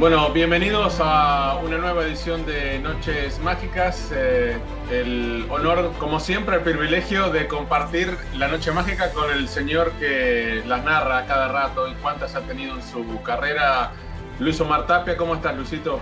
Bueno, bienvenidos a una nueva edición de Noches Mágicas. Eh, el honor, como siempre, el privilegio de compartir la Noche Mágica con el señor que las narra cada rato y cuántas ha tenido en su carrera, Luis Omar Tapia. ¿Cómo estás, Luisito?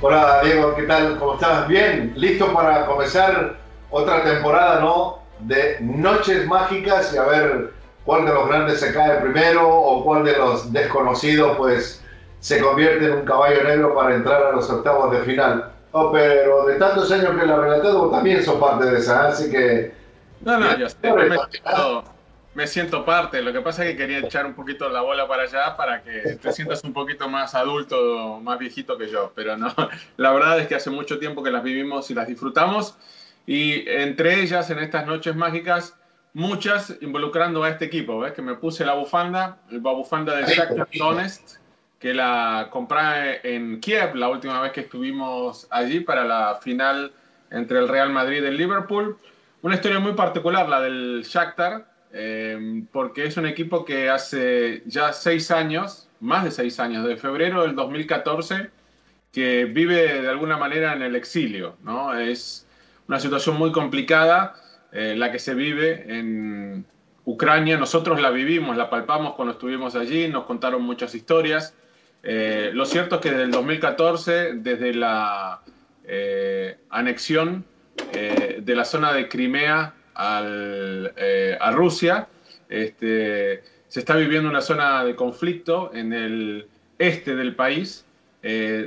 Hola Diego, ¿qué tal? ¿Cómo estás? Bien, listo para comenzar otra temporada, ¿no? De Noches Mágicas y a ver cuál de los grandes se cae primero o cuál de los desconocidos, pues se convierte en un caballo negro para entrar a los octavos de final. Oh, pero de tantos años que la relaté, vos también sos parte de esa, así que... No, no, yo sé, me siento, me siento parte. Lo que pasa es que quería echar un poquito la bola para allá para que te sientas un poquito más adulto, más viejito que yo. Pero no, la verdad es que hace mucho tiempo que las vivimos y las disfrutamos. Y entre ellas, en estas noches mágicas, muchas involucrando a este equipo. ¿Ves? Que me puse la bufanda, la bufanda de Shakhtar Donetsk que la compré en Kiev la última vez que estuvimos allí para la final entre el Real Madrid y el Liverpool. Una historia muy particular la del Shakhtar, eh, porque es un equipo que hace ya seis años, más de seis años, de febrero del 2014, que vive de alguna manera en el exilio. ¿no? Es una situación muy complicada eh, la que se vive en Ucrania. Nosotros la vivimos, la palpamos cuando estuvimos allí, nos contaron muchas historias. Eh, lo cierto es que desde el 2014, desde la eh, anexión eh, de la zona de Crimea a Rusia, este, se está viviendo una zona de conflicto en el este del país,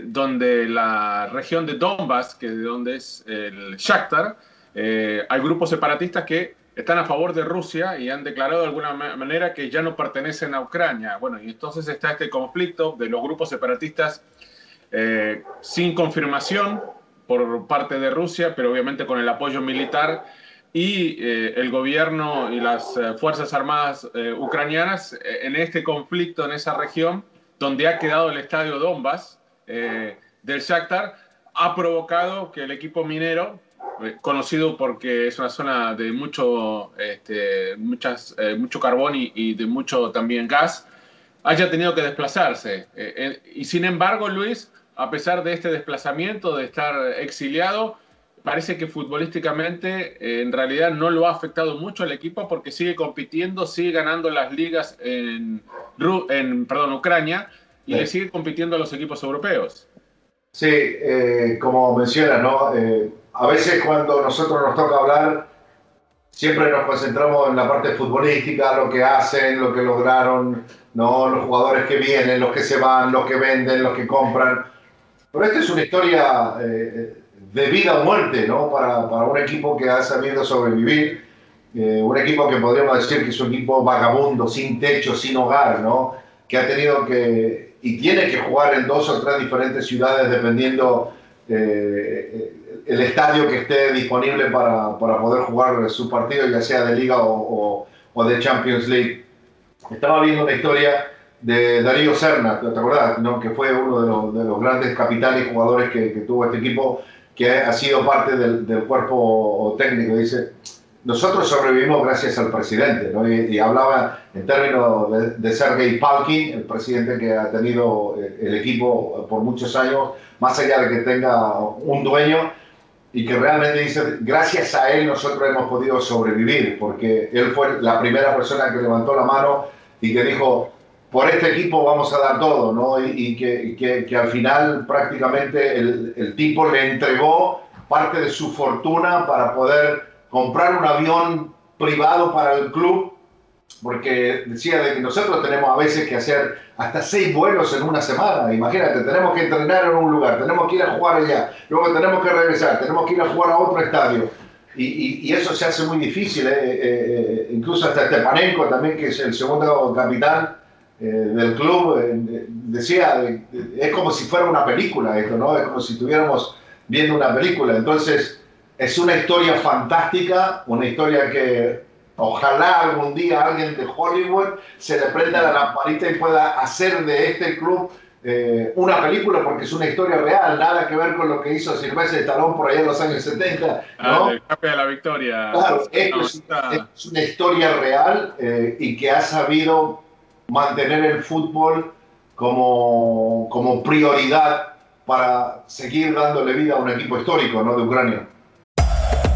donde la región de Donbass, que es de donde es el Shakhtar, hay grupos separatistas que están a favor de Rusia y han declarado de alguna ma- manera que ya no pertenecen a Ucrania. Bueno, y entonces está este conflicto de los grupos separatistas eh, sin confirmación por parte de Rusia, pero obviamente con el apoyo militar y eh, el gobierno y las eh, Fuerzas Armadas ucranianas en este conflicto en esa región donde ha quedado el estadio Donbass del Shakhtar, ha provocado que el equipo minero, conocido porque es una zona de mucho, este, muchas, eh, mucho carbón y, y de mucho también gas, haya tenido que desplazarse. Eh, eh, y sin embargo, Luis, a pesar de este desplazamiento, de estar exiliado, parece que futbolísticamente eh, en realidad no lo ha afectado mucho al equipo porque sigue compitiendo, sigue ganando las ligas en, en perdón, Ucrania y Sí. le sigue compitiendo a los equipos europeos. Sí, eh, como menciona, ¿no? Eh, a veces cuando nosotros nos toca hablar, siempre nos concentramos en la parte futbolística, lo que hacen, lo que lograron, ¿no? Los jugadores que vienen, los que se van, los que venden, los que compran. Pero esta es una historia eh, de vida o muerte, ¿no? Para, para, un equipo que ha sabido sobrevivir, eh, un equipo que podríamos decir que es un equipo vagabundo, sin techo, sin hogar, ¿no? Que ha tenido que y tiene que jugar en dos o tres diferentes ciudades dependiendo eh, el estadio que esté disponible para, para, poder jugar su partido, ya sea de liga o, o, de Champions League. Estaba viendo una historia de Darío Serna, ¿te acordás? ¿no? Que fue uno de los, de los grandes capitales y jugadores que, que, tuvo este equipo, que ha sido parte del, del cuerpo técnico. Dice, nosotros sobrevivimos gracias al presidente, ¿no? y, hablaba en términos de, de Sergei Palkin, el presidente que ha tenido eh, el equipo por muchos años, más allá de que tenga un dueño, y que realmente dice, gracias a él nosotros hemos podido sobrevivir, porque él fue la primera persona que levantó la mano y que dijo, por este equipo vamos a dar todo, ¿no? Y, que, que, que, al final prácticamente el, el tipo le entregó parte de su fortuna para poder comprar un avión privado para el club, porque decía de que nosotros tenemos a veces que hacer hasta seis vuelos en una semana. Imagínate, tenemos que entrenar en un lugar, tenemos que ir a jugar allá, luego tenemos que regresar, tenemos que ir a jugar a otro estadio. Y, y, eso se hace muy difícil, ¿eh? Eh, eh, incluso hasta Stepanenko también, que es el segundo capitán del club, decía, es como si fuera una película esto, ¿no? Es como si estuviéramos viendo una película. Entonces, es una historia fantástica, una historia que ojalá algún día alguien de Hollywood se le prenda la lamparita y pueda hacer de este club eh, una película porque es una historia real, nada que ver con lo que hizo Silvestre Talón por allá en los años 70. Ah, el de la Victoria. Claro, es, una historia real eh, y que ha sabido mantener el fútbol como, como prioridad para seguir dándole vida a un equipo histórico ¿no? de Ucrania.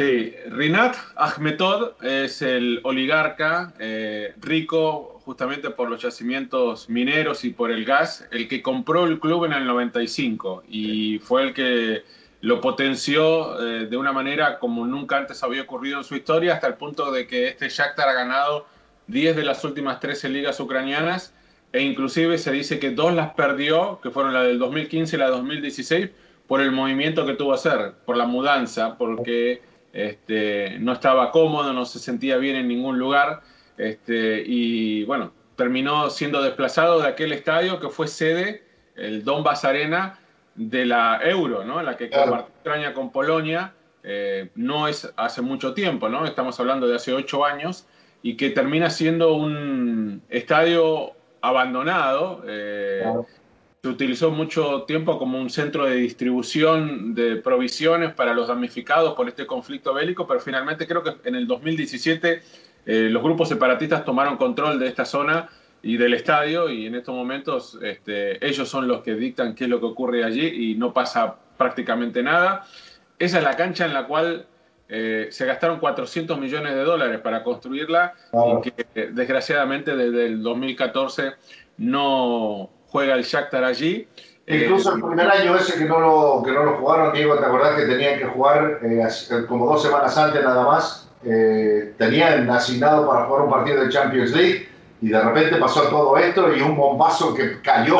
Sí, Rinat Ahmetod es el oligarca eh, rico justamente por los yacimientos mineros y por el gas, el que compró el club en el 95 y fue el que lo potenció eh, de una manera como nunca antes había ocurrido en su historia, hasta el punto de que este Shakhtar ha ganado 10 de las últimas 13 ligas ucranianas e inclusive se dice que dos las perdió, que fueron la del 2015 y la del 2016, por el movimiento que tuvo que hacer, por la mudanza, porque este, no estaba cómodo, no se sentía bien en ningún lugar este, y bueno, terminó siendo desplazado de aquel estadio que fue sede, el Donbass Arena, de la Euro, ¿no? la que compartió con Polonia, eh, no es hace mucho tiempo, ¿no? estamos hablando de hace ocho años, y que termina siendo un estadio abandonado. Eh, se utilizó mucho tiempo como un centro de distribución de provisiones para los damnificados por este conflicto bélico, pero finalmente creo que en el 2017 eh, los grupos separatistas tomaron control de esta zona y del estadio y en estos momentos este, ellos son los que dictan qué es lo que ocurre allí y no pasa prácticamente nada. Esa es la cancha en la cual eh, se gastaron 400 millones de dólares para construirla y que eh, desgraciadamente desde el 2014 no juega el Shakhtar allí. Incluso el primer año ese que no lo, que no lo jugaron, Diego, ¿te acordás que tenían que jugar como dos semanas antes nada más? tenían asignado para jugar un partido de Champions League y de repente pasó todo esto y un bombazo que cayó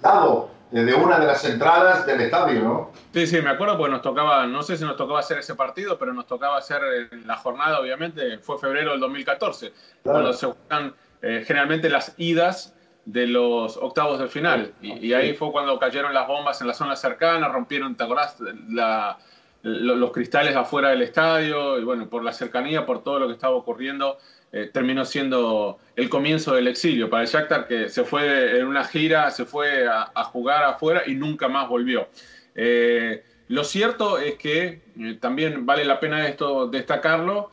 claro. desde una de las entradas del estadio, ¿no? Sí, sí, me acuerdo porque nos tocaba, no sé si nos tocaba hacer ese partido, pero nos tocaba hacer la jornada, obviamente, fue febrero del 2014, cuando se juegan eh, generalmente las idas de los octavos de final. Y, ahí fue cuando cayeron las bombas en la zona cercana, rompieron, ¿te acordás? La, los cristales afuera del estadio, y bueno, por la cercanía, por todo lo que estaba ocurriendo, eh, terminó siendo el comienzo del exilio para el Shakhtar, que se fue en una gira, se fue a, jugar afuera y nunca más volvió. Eh, lo cierto es que eh, también vale la pena esto destacarlo,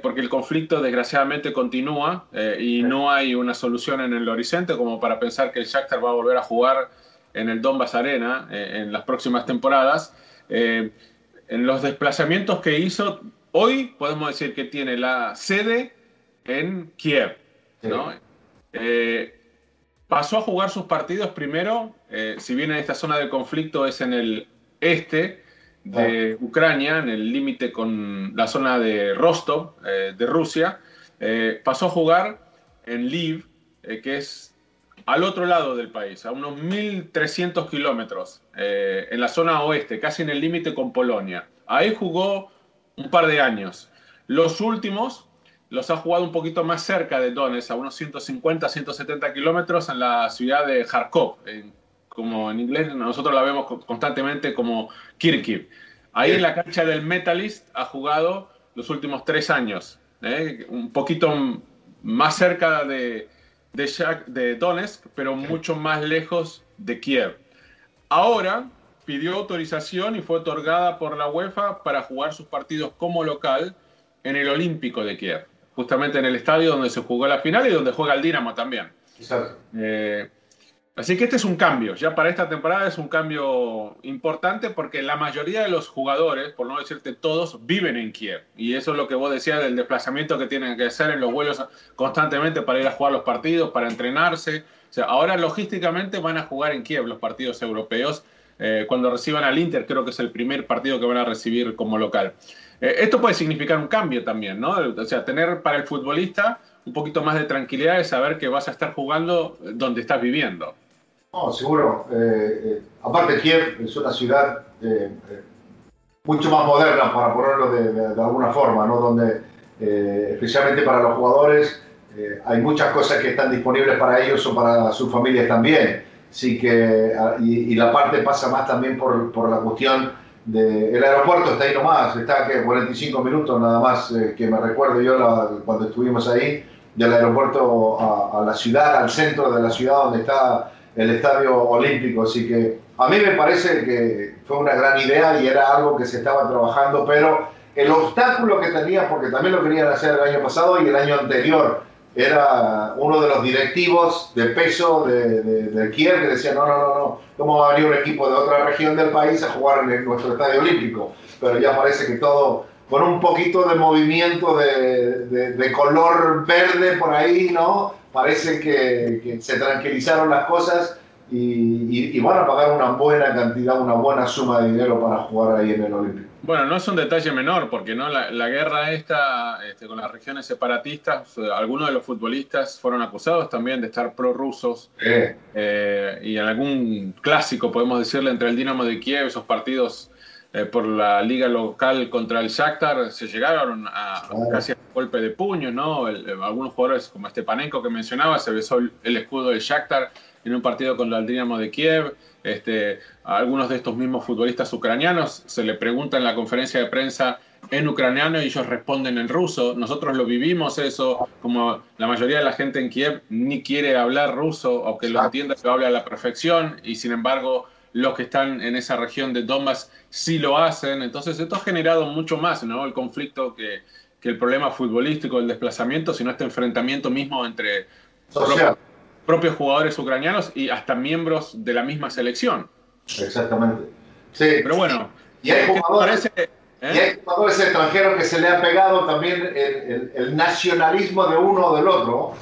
porque el conflicto desgraciadamente continúa y no hay una solución en el horizonte como para pensar que el Shakhtar va a volver a jugar en el Donbass Arena en las próximas temporadas. en los desplazamientos que hizo, hoy podemos decir que tiene la sede en Kiev. Eh, pasó a jugar sus partidos primero, eh, si bien en esta zona de conflicto es en el este de ah. Ucrania, en el límite con la zona de Rostov, eh, de Rusia, pasó a jugar en Lviv, que es al otro lado del país, a unos 1.300 kilómetros, en la zona oeste, casi en el límite con Polonia. Ahí jugó un par de años. Los últimos los ha jugado un poquito más cerca de Donetsk, a unos 150, 170 kilómetros en la ciudad de Kharkov. Como en inglés nosotros la vemos constantemente como Kirkiv. Ahí en la cancha del Metalist ha jugado los últimos tres años, ¿eh? un poquito más cerca de, de, de Donetsk, pero mucho más lejos de Kiev. Ahora pidió autorización y fue otorgada por la UEFA para jugar sus partidos como local en el Olímpico de Kiev justamente en el estadio donde se jugó la final y donde juega el Dinamo también. Eh, así que este es un cambio, ya para esta temporada es un cambio importante porque la mayoría de los jugadores, por no decirte todos, viven en Kiev. Y eso es lo que vos decías del desplazamiento que tienen que hacer en los vuelos constantemente para ir a jugar los partidos, para entrenarse. O sea, ahora logísticamente van a jugar en Kiev los partidos europeos. Eh, cuando reciban al Inter, creo que es el primer partido que van a recibir como local. Eh, esto puede significar un cambio también, ¿no? O sea, tener para el futbolista un poquito más de tranquilidad de saber que vas a estar jugando donde estás viviendo. No, seguro. Eh, eh, aparte, Kiev es una ciudad mucho más moderna, para ponerlo de, alguna forma, ¿no? Donde, especialmente para los jugadores, hay muchas cosas que están disponibles para ellos o para sus familias también. Así que, ah, y, la parte pasa más también por, por la cuestión el aeropuerto está ahí nomás, está que 45 minutos nada más eh, que me recuerdo yo cuando estuvimos ahí, del aeropuerto a, la ciudad, al centro de la ciudad donde está el estadio olímpico. Así que a mí me parece que fue una gran idea y era algo que se estaba trabajando, pero el obstáculo que tenía, porque también lo querían hacer el año pasado y el año anterior, era uno de los directivos de peso de, de, Kiev que decía, no, no, no, no, ¿cómo va a venir un equipo de otra región del país a jugar en nuestro estadio olímpico? Pero ya parece que todo, con un poquito de movimiento de, de color verde por ahí, ¿no? Parece que, que se tranquilizaron las cosas y, y, van a pagar una buena cantidad, una buena suma de dinero para jugar ahí en el Olímpico. Bueno, no es un detalle menor, porque no la, guerra esta este, con las regiones separatistas, algunos de los futbolistas fueron acusados también de estar prorrusos. Eh, y en algún clásico, podemos decirle, entre el Dinamo de Kiev, esos partidos eh, por la liga local contra el Shakhtar, se llegaron a casi a golpe de puño, ¿no? algunos jugadores como Stepanenko que mencionaba, se besó el, el escudo del Shakhtar en un partido con el Dinamo de Kiev. Este, a algunos de estos mismos futbolistas ucranianos se le pregunta en la conferencia de prensa en ucraniano y ellos responden en ruso. Nosotros lo vivimos eso, como la mayoría de la gente en Kiev ni quiere hablar ruso, aunque lo entienda, lo habla a la perfección, y sin embargo los que están en esa región de Donbass sí lo hacen. Entonces esto ha generado mucho más, ¿no? El conflicto que, que el problema futbolístico, el desplazamiento, sino este enfrentamiento mismo entre propios jugadores ucranianos y hasta miembros de la misma selección. Exactamente. Sí. Pero bueno, Y hay ¿qué te jugadores, parece? y ¿Eh? hay jugadores extranjeros que se le ha pegado también el, el- el nacionalismo de uno o del otro.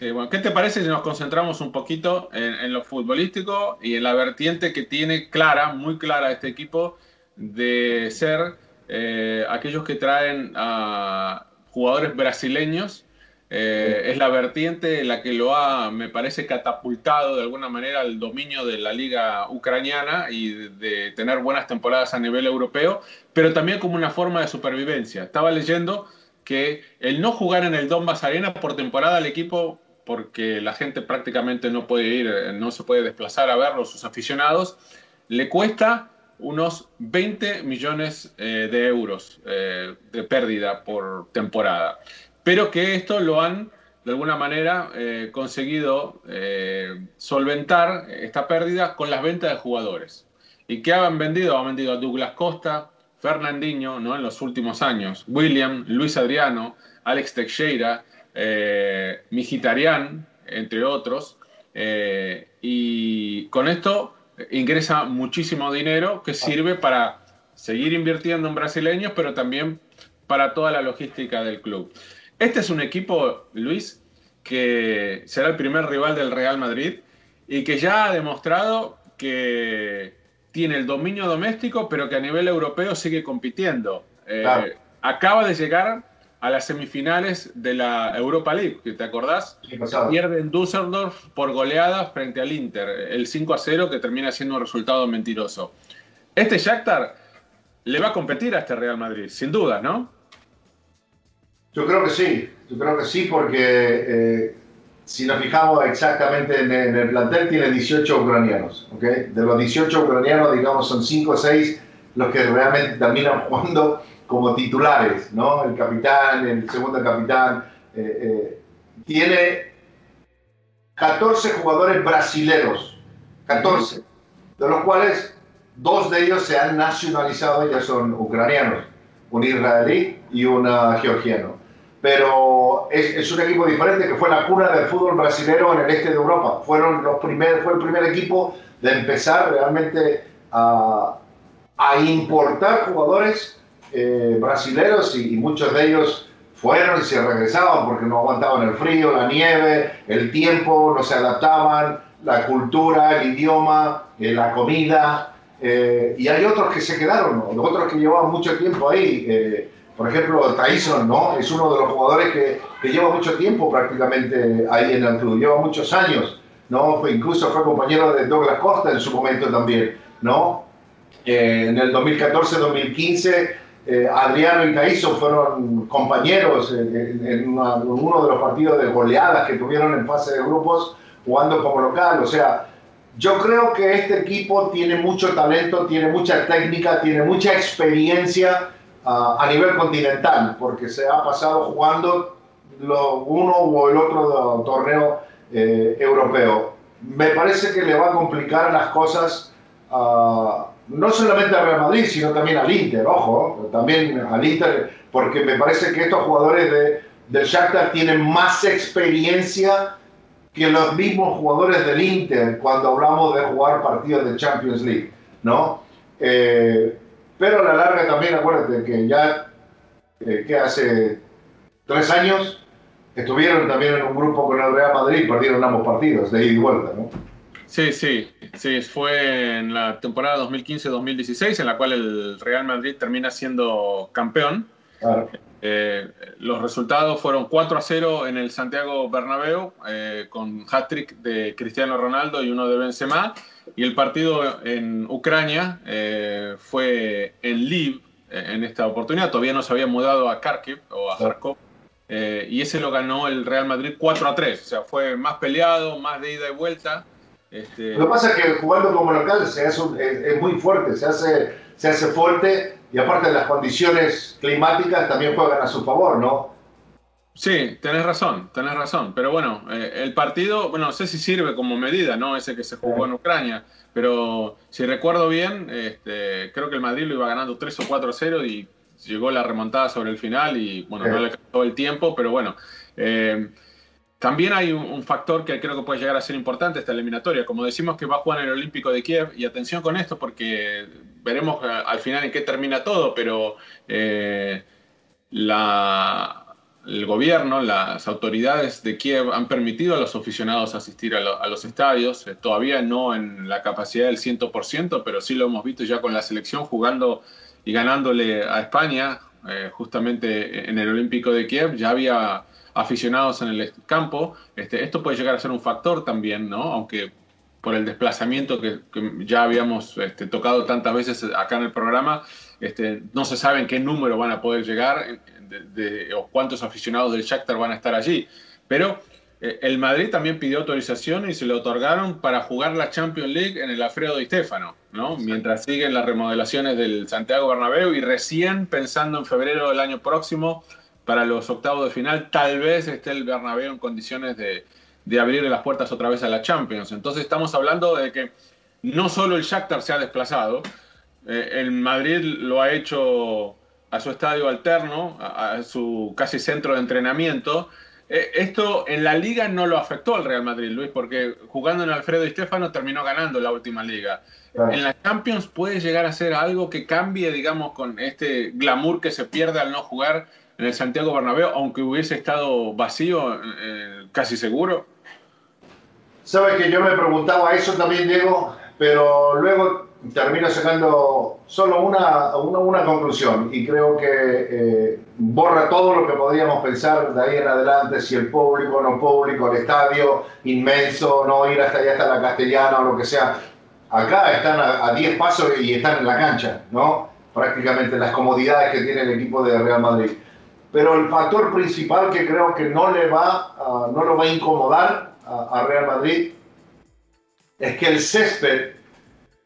Eh, bueno, ¿Qué te parece si nos concentramos un poquito en, en lo futbolístico y en la vertiente que tiene clara, muy clara este equipo, de ser eh, aquellos que traen a jugadores brasileños? Eh, es la vertiente la que lo ha, me parece, catapultado de alguna manera al dominio de la liga ucraniana y de, de tener buenas temporadas a nivel europeo, pero también como una forma de supervivencia. Estaba leyendo que el no jugar en el Donbass Arena por temporada al equipo, porque la gente prácticamente no puede ir, eh, no se puede desplazar a verlo, sus aficionados, le cuesta unos 20 millones eh, de euros eh, de pérdida por temporada. Pero que esto lo han, de alguna manera, eh, conseguido eh, solventar esta pérdida con las ventas de jugadores. ¿Y qué han vendido? Han vendido a Douglas Costa, Fernandinho, ¿no? En los últimos años, William, Luis Adriano, Alex Teixeira, eh, Mijitarian, entre otros. Eh, y con esto ingresa muchísimo dinero que sirve para seguir invirtiendo en brasileños, pero también para toda la logística del club. Este es un equipo, Luis, que será el primer rival del Real Madrid y que ya ha demostrado que tiene el dominio doméstico, pero que a nivel europeo sigue compitiendo. Eh, Claro. Acaba de llegar a las semifinales de la Europa League, que ¿te acordás? Pierde en Düsseldorf por goleada frente al Inter, el 5 a 0 que termina siendo un resultado mentiroso. Este Shakhtar le va a competir a este Real Madrid, sin duda, ¿no? Yo creo que sí, yo creo que sí, porque eh, si nos fijamos exactamente en, en el plantel, tiene 18 ucranianos. ¿ok? De los 18 ucranianos, digamos, son 5 o 6 los que realmente terminan jugando como titulares, ¿no? El capitán, el segundo capitán. eh, eh, tiene 14 jugadores brasileros, 14, de los cuales dos de ellos se han nacionalizado, ya son ucranianos, un israelí y un ah, georgiano. Pero es, es un equipo diferente que fue la cuna del fútbol brasilero en el este de Europa. Fueron los primer, fue el primer equipo de empezar realmente a, a importar jugadores eh, brasileros y, muchos de ellos fueron y se regresaban porque no aguantaban el frío, la nieve, el tiempo, no se adaptaban, la cultura, el idioma, eh, la comida. eh, y hay otros que se quedaron, ¿no? otros que llevaban mucho tiempo ahí. eh, por ejemplo, Tyson, ¿no? Es uno de los jugadores que, lleva mucho tiempo prácticamente ahí en el club, lleva muchos años, ¿no? Fue- incluso fue compañero de Douglas Costa en su momento también, ¿no? En el 2014-2015, eh, Adriano y Caíso fueron compañeros en, en- uno de los partidos de goleadas que tuvieron en fase de grupos jugando como local. O sea, yo creo que este equipo tiene mucho talento, tiene mucha técnica, tiene mucha experiencia ah, a nivel continental, porque se ha pasado jugando lo, uno o el otro torneo eh, europeo. Me parece que le va a complicar las cosas ah, no solamente al Real Madrid, sino también al Inter, ojo, también al Inter, porque me parece que estos jugadores de, del Shakhtar tienen más experiencia que los mismos jugadores del Inter cuando hablamos de jugar partidos de Champions League, ¿no? Eh, pero a la larga también acuérdate que ya eh, que hace tres años estuvieron también en un grupo con el Real Madrid y perdieron ambos partidos de ida y vuelta, ¿no? Sí, sí, sí, fue en la temporada 2015-2016 en la cual el Real Madrid termina siendo campeón. Claro. Eh, los resultados fueron 4 a 0 en el Santiago Bernabéu eh, con hat-trick de Cristiano Ronaldo y uno de Benzema y el partido en Ucrania eh, fue en Lviv eh, en esta oportunidad, todavía no se había mudado a Kharkiv o a Kharkov eh, y ese lo ganó el Real Madrid 4 a 3, o sea, fue más peleado, más de ida y vuelta. Este, Lo que pasa es que jugando como local se hace un- es, es muy fuerte, se hace, se hace fuerte y aparte las condiciones climáticas también juegan a su favor, ¿no? Sí, tenés razón, tenés razón. Pero bueno, eh, el partido, bueno, no sé si sirve como medida, ¿no? Ese que se jugó en Ucrania. Pero si recuerdo bien, este, creo que el Madrid lo iba ganando 3 o 4 a 0 y llegó la remontada sobre el final y, bueno, no le alcanzó el tiempo, pero bueno. eh, también hay un, factor que creo que puede llegar a ser importante esta eliminatoria. Como decimos que va a jugar en el Olímpico de Kiev, y atención con esto porque veremos eh, al final en qué termina todo, pero eh, el gobierno, las autoridades de Kiev han permitido a los aficionados asistir a, los estadios, eh, todavía no en la capacidad del 100%, pero sí lo hemos visto ya con la selección jugando y ganándole a España, justamente en el Olímpico de Kiev, ya había aficionados en el campo. Este, esto puede llegar a ser un factor también, ¿no? Aunque por el desplazamiento que, ya habíamos este, tocado tantas veces acá en el programa, este, no se sabe en qué número van a poder llegar de, o cuántos aficionados del Shakhtar van a estar allí. Pero eh, el Madrid también pidió autorización y se le otorgaron para jugar la Champions League en el Alfredo Di Stefano, ¿no? Mientras siguen las remodelaciones del Santiago Bernabéu y recién pensando en febrero del año próximo para los octavos de final, tal vez esté el Bernabéu en condiciones de, de abrirle las puertas otra vez a la Champions. Entonces estamos hablando de que no solo el Shakhtar se ha desplazado, eh, el Madrid lo ha hecho a su estadio alterno, a, su casi centro de entrenamiento. Eh, esto en la liga no lo afectó al Real Madrid, Luis, porque jugando en Alfredo y Stefano terminó ganando la última liga. En la Champions puede llegar a ser algo que cambie, digamos, con este glamour que se pierde al no jugar en el Santiago Bernabéu, aunque hubiese estado vacío, eh, casi seguro? Sabe que yo me preguntaba eso también, Diego, pero luego termino sacando solo una, una, conclusión y creo que eh, borra todo lo que podíamos pensar de ahí en adelante, si el público, no público, el estadio inmenso, no ir hasta allá hasta la castellana o lo que sea. Acá están a 10 pasos y están en la cancha, ¿no? Prácticamente las comodidades que tiene el equipo de Real Madrid. Pero el factor principal que creo que no, le va, no lo va a incomodar a, Real Madrid es que el césped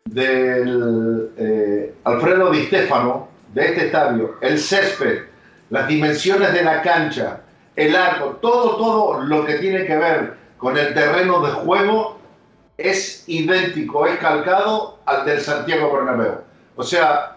del eh, Alfredo Di Stefano, de este estadio, el césped, las dimensiones de la cancha, el arco, todo, todo lo que tiene que ver con el terreno de juego es idéntico, es calcado al del Santiago Bernabéu. O sea,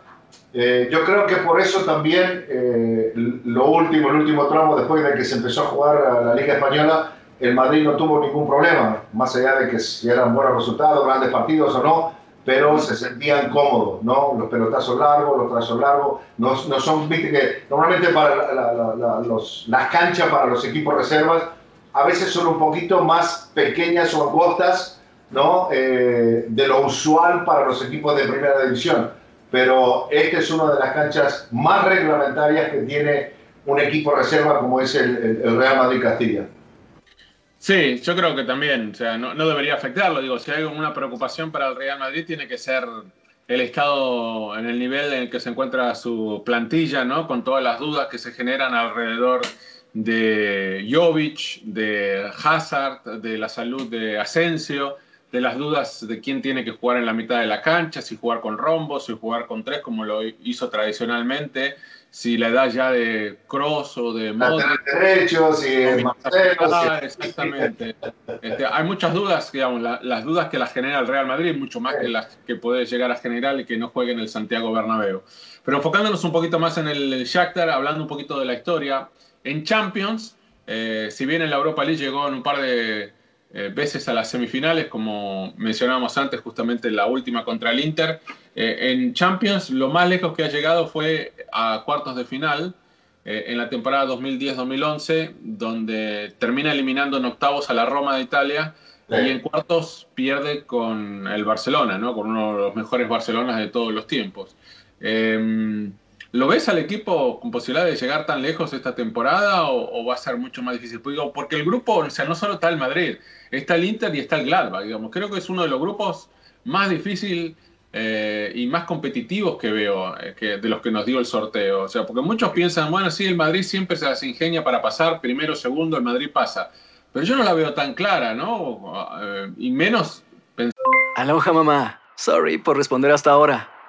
eh, yo creo que por eso también eh, lo último, el último tramo, después de que se empezó a jugar a la Liga Española, el Madrid no tuvo ningún problema, más allá de que si eran buenos resultados, grandes partidos o no, pero se sentían cómodos, ¿no? Los pelotazos largos, los trazos largos, no, no son, viste que normalmente para los, las canchas para los equipos reservas a veces son un poquito más pequeñas o angostas, ¿no? Eh, de lo usual para los equipos de primera división pero esta es una de las canchas más reglamentarias que tiene un equipo reserva como es el, Real Madrid Castilla. Sí, yo creo que también, o sea, no, debería afectarlo. Digo, si hay una preocupación para el Real Madrid, tiene que ser el estado en el nivel en el que se encuentra su plantilla, ¿no? Con todas las dudas que se generan alrededor de Jovic, de Hazard, de la salud de Asensio de las dudas de quién tiene que jugar en la mitad de la cancha, si jugar con rombo, si jugar con tres como lo hizo tradicionalmente, si la edad ya de Cross o de Modric. derecho, si exactamente. Este, hay muchas dudas, digamos, las dudas que las genera el Real Madrid, mucho más que las que puede llegar a generar y que no juegue en el Santiago Bernabéu. Pero enfocándonos un poquito más en el Shakhtar, hablando un poquito de la historia, en Champions, eh, si bien en la Europa League llegó en un par de eh, veces a las semifinales, como mencionábamos antes, justamente la última contra el Inter. Eh, en Champions, lo más lejos que ha llegado fue a cuartos de final eh, en la temporada 2010-2011, donde termina eliminando en octavos a la Roma de Italia. Y en cuartos pierde con el Barcelona, ¿no? con uno de los mejores Barcelonas de todos los tiempos. ¿Lo ves al equipo con posibilidad de llegar tan lejos esta temporada o, va a ser mucho más difícil? Pues porque el grupo, o sea, no solo está el Madrid, está el Inter y está el Gladbach, digamos. Creo que es uno de los grupos más difíciles eh, y más competitivos que veo eh, de los que nos dio el sorteo. O sea, porque muchos piensan, bueno, sí, el Madrid siempre se las ingenia para pasar, primero, segundo, el Madrid pasa. Pero yo no la veo tan clara, ¿no? Eh, y menos... Aloha, mamá. Sorry por responder hasta ahora.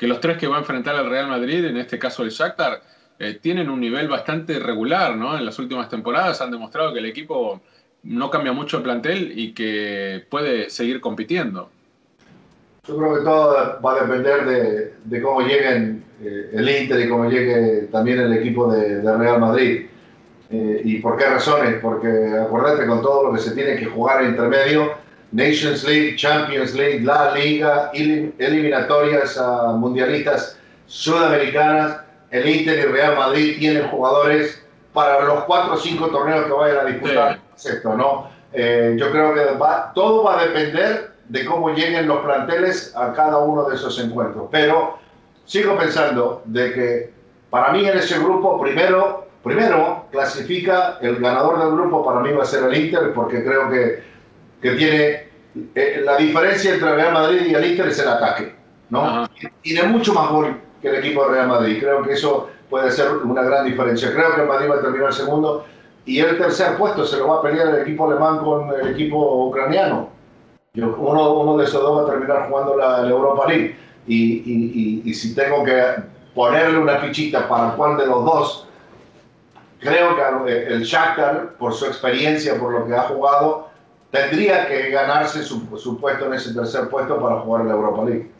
que los tres que va a enfrentar al Real Madrid, en este caso el Shakhtar, eh, tienen un nivel bastante regular, ¿no? En las últimas temporadas han demostrado que el equipo no cambia mucho el plantel y que puede seguir compitiendo. Yo creo que todo va a depender de, cómo lleguen eh, el Inter y cómo llegue también el equipo de, Real Madrid. Eh, ¿Y por qué razones? Porque acuérdate con todo lo que se tiene que jugar entre medio, Nations League, Champions League, la Liga, elim- eliminatorias mundialistas sudamericanas, el Inter y Real Madrid tienen jugadores para los cuatro o cinco torneos que vayan a disputar, esto, ¿no? Eh, yo creo que va- todo va a depender de cómo lleguen los planteles a cada uno de esos encuentros. Pero sigo pensando de que para mí en ese grupo primero, primero clasifica el ganador del grupo, para mí va a ser el Inter, porque creo que, que tiene eh, la diferencia entre Real Madrid y el Inter es el ataque, ¿no? Tiene mucho más gol que el equipo de Real Madrid. Creo que eso puede ser una gran diferencia. Creo que el Madrid va a terminar segundo y el tercer puesto se lo va a pelear el equipo alemán con el equipo ucraniano. Yo- uno, uno de esos dos va a terminar jugando la, la Europa League. Y, y- y- y si tengo que ponerle una fichita para cuál de los dos, creo que eh, el Shakhtar, por su experiencia, por lo que ha jugado, tendría que ganarse su, puesto en ese tercer puesto para jugar en la Europa League.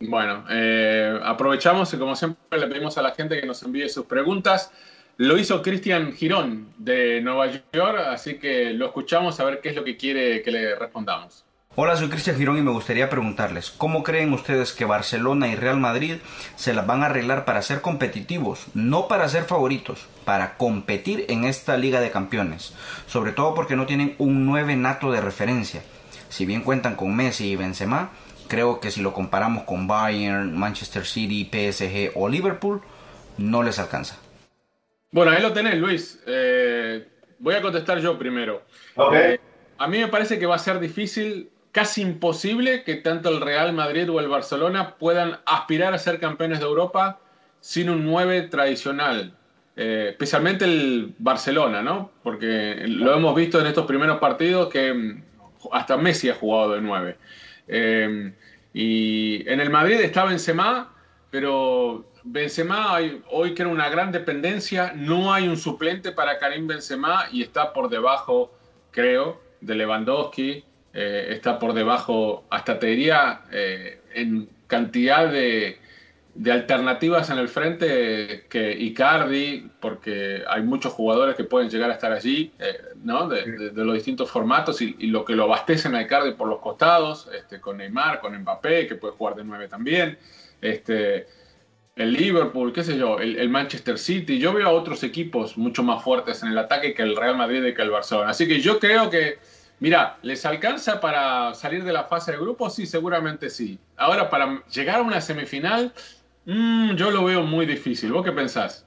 Bueno, eh, aprovechamos y como siempre le pedimos a la gente que nos envíe sus preguntas. Lo hizo Cristian Girón de Nueva York, así que lo escuchamos a ver qué es lo que quiere que le respondamos. Hola, soy Cristian Girón y me gustaría preguntarles, ¿cómo creen ustedes que Barcelona y Real Madrid se las van a arreglar para ser competitivos? No para ser favoritos, para competir en esta Liga de Campeones. Sobre todo porque no tienen un 9 nato de referencia. Si bien cuentan con Messi y Benzema, creo que si lo comparamos con Bayern, Manchester City, PSG o Liverpool, no les alcanza. Bueno, ahí lo tenés, Luis. Eh, voy a contestar yo primero. Ok. Eh, a mí me parece que va a ser difícil, casi imposible, que tanto el Real Madrid o el Barcelona puedan aspirar a ser campeones de Europa sin un 9 tradicional. Eh, especialmente el Barcelona, ¿no? Porque lo hemos visto en estos primeros partidos que mm, hasta Messi ha jugado de 9. Eh, y en el Madrid está Benzema, pero Benzema hay- hoy que era una gran dependencia, no hay un suplente para Karim Benzema y está por debajo, creo, de Lewandowski, eh, está por debajo, hasta te diría, eh, en cantidad de, de alternativas en el frente que Icardi, porque hay muchos jugadores que pueden llegar a estar allí, eh, ¿no? De, de- de los distintos formatos y, y lo que lo abastecen a Icardi por los costados, este, con Neymar, con Mbappé, que puede jugar de 9 también, este, el Liverpool, qué sé yo, el, el Manchester City. Yo veo a otros equipos mucho más fuertes en el ataque que el Real Madrid y que el Barcelona. Así que yo creo que, mira, ¿les alcanza para salir de la fase de grupos? Sí, seguramente sí. Ahora, para llegar a una semifinal, mm, yo lo veo muy difícil. ¿Vos qué pensás?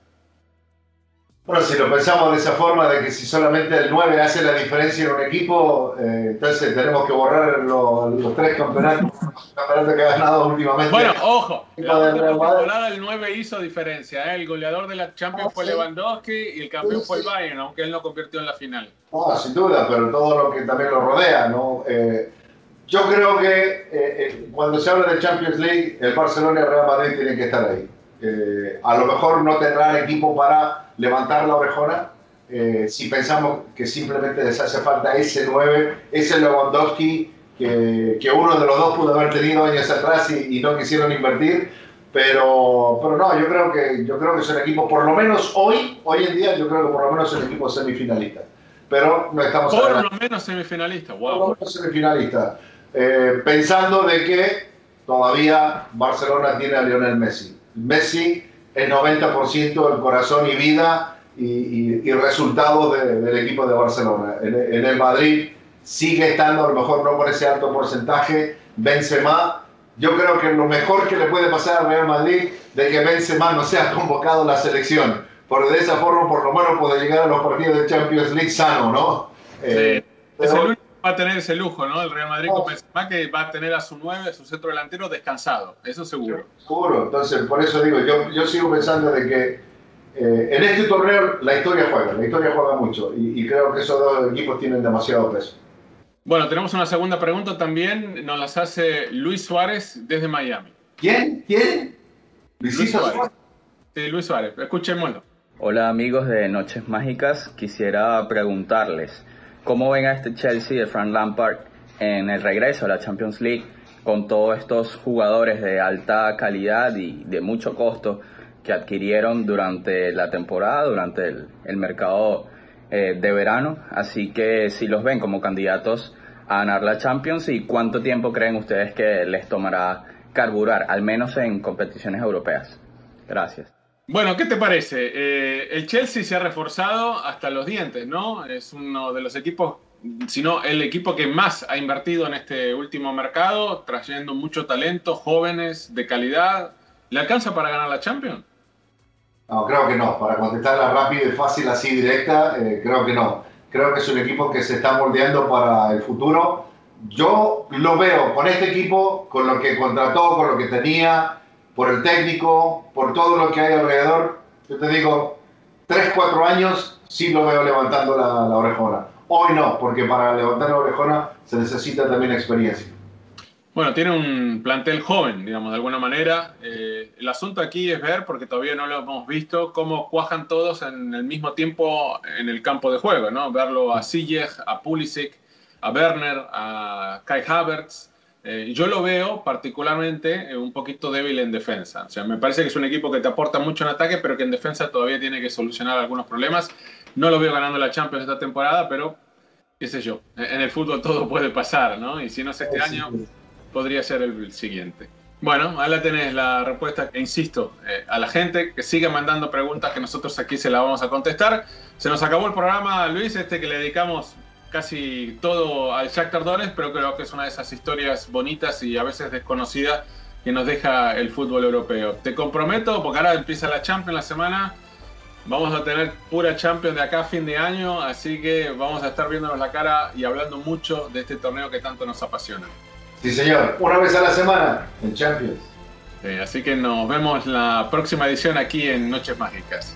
Bueno, si lo pensamos de esa forma, de que si solamente el 9 hace la diferencia en un equipo, eh, entonces tenemos que borrar lo- los tres campeonatos, campeonatos que ha ganado últimamente. Bueno, ojo, El la temporada el 9 hizo diferencia. ¿eh? El goleador de la Champions Ah, fue sí. Lewandowski y el campeón Sí, fue el. Bayern, aunque él no convirtió en la final. Ah, sin duda, pero todo lo que también lo rodea, ¿no? Eh, Yo creo que eh, eh, cuando se habla de Champions League, el Barcelona y el Real Madrid tienen que estar ahí. Eh, a lo mejor no tendrán equipo para levantar la orejona. eh, si pensamos que simplemente les hace falta ese 9, ese Lewandowski que, que uno de los dos pudo haber tenido años atrás y, y no quisieron invertir. Pero, pero no, yo creo que yo creo que es un equipo, por lo menos hoy, hoy en día, yo creo que por lo menos es un equipo semifinalista. Pero no estamos Por hablando- lo menos semifinalista, por wow. lo menos semifinalista. Eh, pensando de que todavía Barcelona tiene a Lionel Messi. Messi es 90% el corazón y vida y, y- y resultados de- del equipo de Barcelona. En, en el Madrid sigue estando, a lo mejor no por ese alto porcentaje, Benzema. Yo creo que lo mejor que le puede pasar al Real Madrid de que Benzema no sea convocado a la selección. Porque de esa forma por lo menos puede llegar a los partidos de Champions League sano, ¿no? Eh, Es el va a tener ese lujo, ¿no? El Real Madrid con Benzema que va a tener a su 9, su centro delantero descansado, eso seguro. Seguro, entonces por eso digo, yo, yo sigo pensando de que eh, en este torneo la historia juega, la historia juega mucho y, y creo que esos dos equipos tienen demasiado peso. Bueno, tenemos una segunda pregunta también, nos las hace Luis Suárez desde Miami. ¿Quién? ¿Quién? Luis Suárez. Suárez. Sí, Luis Suárez, escuchémoslo. Hola amigos de Noches Mágicas, quisiera preguntarles cómo ven a este Chelsea de Frank Lampard en el regreso a la Champions League con todos estos jugadores de alta calidad y de mucho costo que adquirieron durante la temporada, durante el, el mercado eh, de verano. Así que si los ven como candidatos a ganar la Champions y cuánto tiempo creen ustedes que les tomará carburar, al menos en competiciones europeas. Gracias. Bueno, ¿qué te parece? Eh, el Chelsea se ha reforzado hasta los dientes, ¿no? Es uno de los equipos, si no el equipo que más ha invertido en este último mercado, trayendo mucho talento, jóvenes, de calidad. ¿Le alcanza para ganar la Champions? No, creo que no. Para contestarla rápido y fácil, así directa, eh, creo que no. Creo que es un equipo que se está moldeando para el futuro. Yo lo veo con este equipo, con lo que contrató, con lo que tenía, por el técnico, por todo lo que hay alrededor. Yo te digo, 3, 4 años sí lo veo levantando la, orejona. Hoy no, porque para levantar la orejona se necesita también experiencia. Bueno, tiene un plantel joven, digamos, de alguna manera. Eh, el asunto aquí es ver, porque todavía no lo hemos visto, cómo cuajan todos en el mismo tiempo en el campo de juego, ¿no? Verlo a Ziyech, a Pulisic, a Werner, a Kai Havertz. Eh, yo lo veo particularmente eh, un poquito débil en defensa. O sea, me parece que es un equipo que te aporta mucho en ataque, pero que en defensa todavía tiene que solucionar algunos problemas. No lo veo ganando la Champions esta temporada, pero qué sé yo. En el fútbol todo puede pasar, ¿no? Y si no es este año, podría ser el siguiente. Bueno, ahí la tenés la respuesta. E insisto, eh, a la gente que siga mandando preguntas que nosotros aquí se la vamos a contestar. Se nos acabó el programa, Luis, este que le dedicamos casi todo al Shakhtar Donetsk, pero creo que es una de esas historias bonitas y a veces desconocidas que nos deja el fútbol europeo. Te comprometo, porque ahora empieza la Champions la semana, vamos a tener pura Champions de acá a fin de año, así que vamos a estar viéndonos la cara y hablando mucho de este torneo que tanto nos apasiona. Sí, señor. Una vez a la semana en Champions. Así que nos vemos la próxima edición aquí en Noches Mágicas.